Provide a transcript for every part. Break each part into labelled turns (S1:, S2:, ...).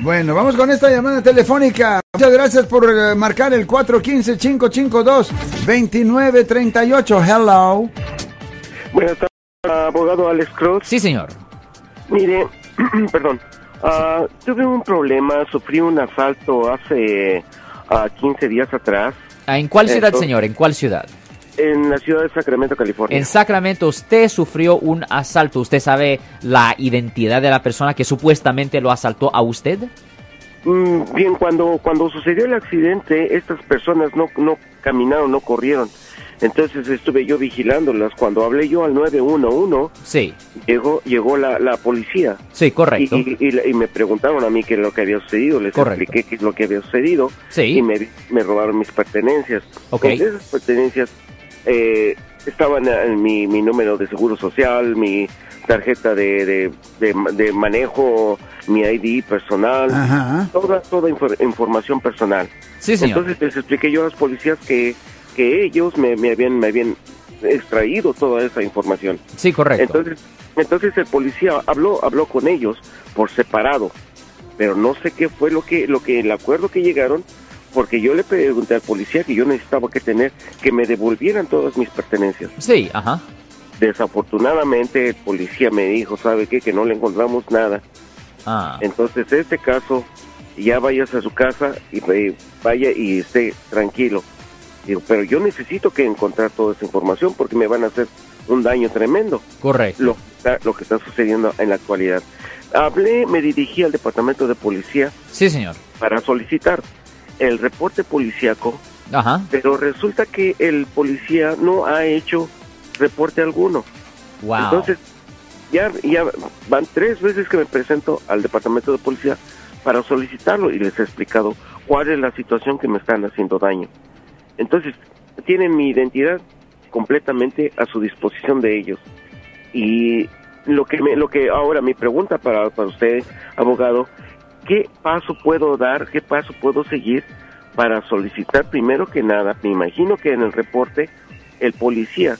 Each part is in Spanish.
S1: Bueno, vamos con esta llamada telefónica. Muchas gracias por eh, marcar el 415-552-2938. Hello.
S2: Buenas tardes, abogado Alex Cross.
S3: Sí, señor.
S2: Mire, perdón, ah, tuve un problema, sufrí un asalto hace ah, 15 días atrás
S3: Ah, ¿En cuál ciudad,
S2: Eso.
S3: señor? ¿En cuál ciudad?
S2: En la ciudad de Sacramento, California.
S3: En Sacramento usted sufrió un asalto. ¿Usted sabe la identidad de la persona que supuestamente lo asaltó a usted?
S2: Mm, bien, cuando, cuando sucedió el accidente, estas personas no, no caminaron, no corrieron. Entonces estuve yo vigilándolas. Cuando hablé yo al 911,
S3: Sí,
S2: llegó, llegó la, la policía.
S3: sí,
S2: Y,
S3: correcto.
S2: y- y- y me preguntaron a mí qué es lo que había sucedido. Les
S3: Correcto.
S2: expliqué qué es lo que había sucedido.
S3: Sí.
S2: Y me, me robaron mis pertenencias.
S3: Ok.
S2: Entre esas pertenencias eh, estaban en mi, mi número de seguro social, mi tarjeta de, de, de- de manejo, mi ID personal,
S1: Ajá.
S2: toda, toda infor- información personal.
S3: Sí, señor.
S2: Entonces les expliqué yo a los policías que, que ellos me, me habían, me habían extraído toda esa información.
S3: Sí, correcto.
S2: Entonces, entonces el policía habló, habló con ellos por separado, pero no sé qué fue lo que, lo que el acuerdo que llegaron, porque yo le pregunté al policía que yo necesitaba que tener, que me devolvieran todas mis pertenencias.
S3: Sí, ajá.
S2: Desafortunadamente el policía me dijo, ¿sabe qué? Que no le encontramos nada.
S3: Ah,
S2: Entonces este caso, ya vayas a su casa y vaya y esté tranquilo. Digo, pero yo necesito que encontrar toda esa información porque me van a hacer un daño tremendo
S3: correcto.
S2: lo, lo que está sucediendo en la actualidad. Hablé, me dirigí al departamento de policía
S3: Sí, señor.
S2: para solicitar el reporte policíaco,
S3: Ajá.
S2: pero resulta que el policía no ha hecho reporte alguno.
S3: Wow.
S2: Entonces, ya, ya van tres veces que me presento al departamento de policía para solicitarlo y les he explicado cuál es la situación que me están haciendo daño. Entonces, tienen mi identidad completamente a su disposición de ellos. Y lo que, me, lo que ahora mi pregunta para, para usted, abogado, ¿qué paso puedo dar, qué paso puedo seguir para solicitar primero que nada? Me imagino que en el reporte el policía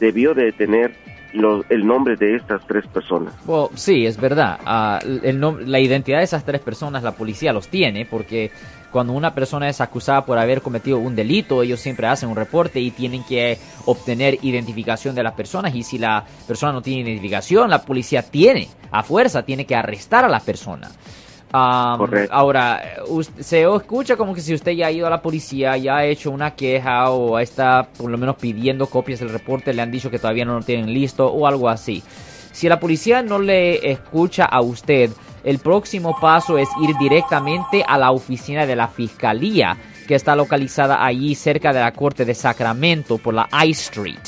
S2: debió de tener lo- el nombre de estas tres personas.
S3: Well, sí, es verdad. Ah, la identidad de esas tres personas la policía los tiene porque cuando una persona es acusada por haber cometido un delito, ellos siempre hacen un reporte y tienen que obtener identificación de las personas y si la persona no tiene identificación, la policía tiene, a fuerza, tiene que arrestar a la persona. Ahora, us- se escucha como que si usted ya ha ido a la policía, ya ha hecho una queja o está por lo menos pidiendo copias del reporte, le han dicho que todavía no lo tienen listo o algo así. Si la policía no le escucha a usted, el próximo paso es ir directamente a la oficina de la fiscalía que está localizada allí cerca de la corte de Sacramento por la I Street.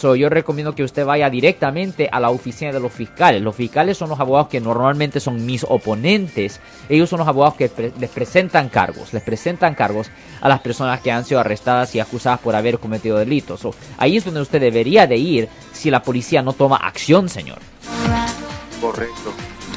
S3: So, yo recomiendo que usted vaya directamente a la oficina de los fiscales. Los fiscales son los abogados que normalmente son mis oponentes. Ellos son los abogados que pre- les presentan cargos, les presentan cargos a las personas que han sido arrestadas y acusadas por haber cometido delitos. So, ahí es donde usted debería de ir si la policía no toma acción, señor.
S2: Correcto.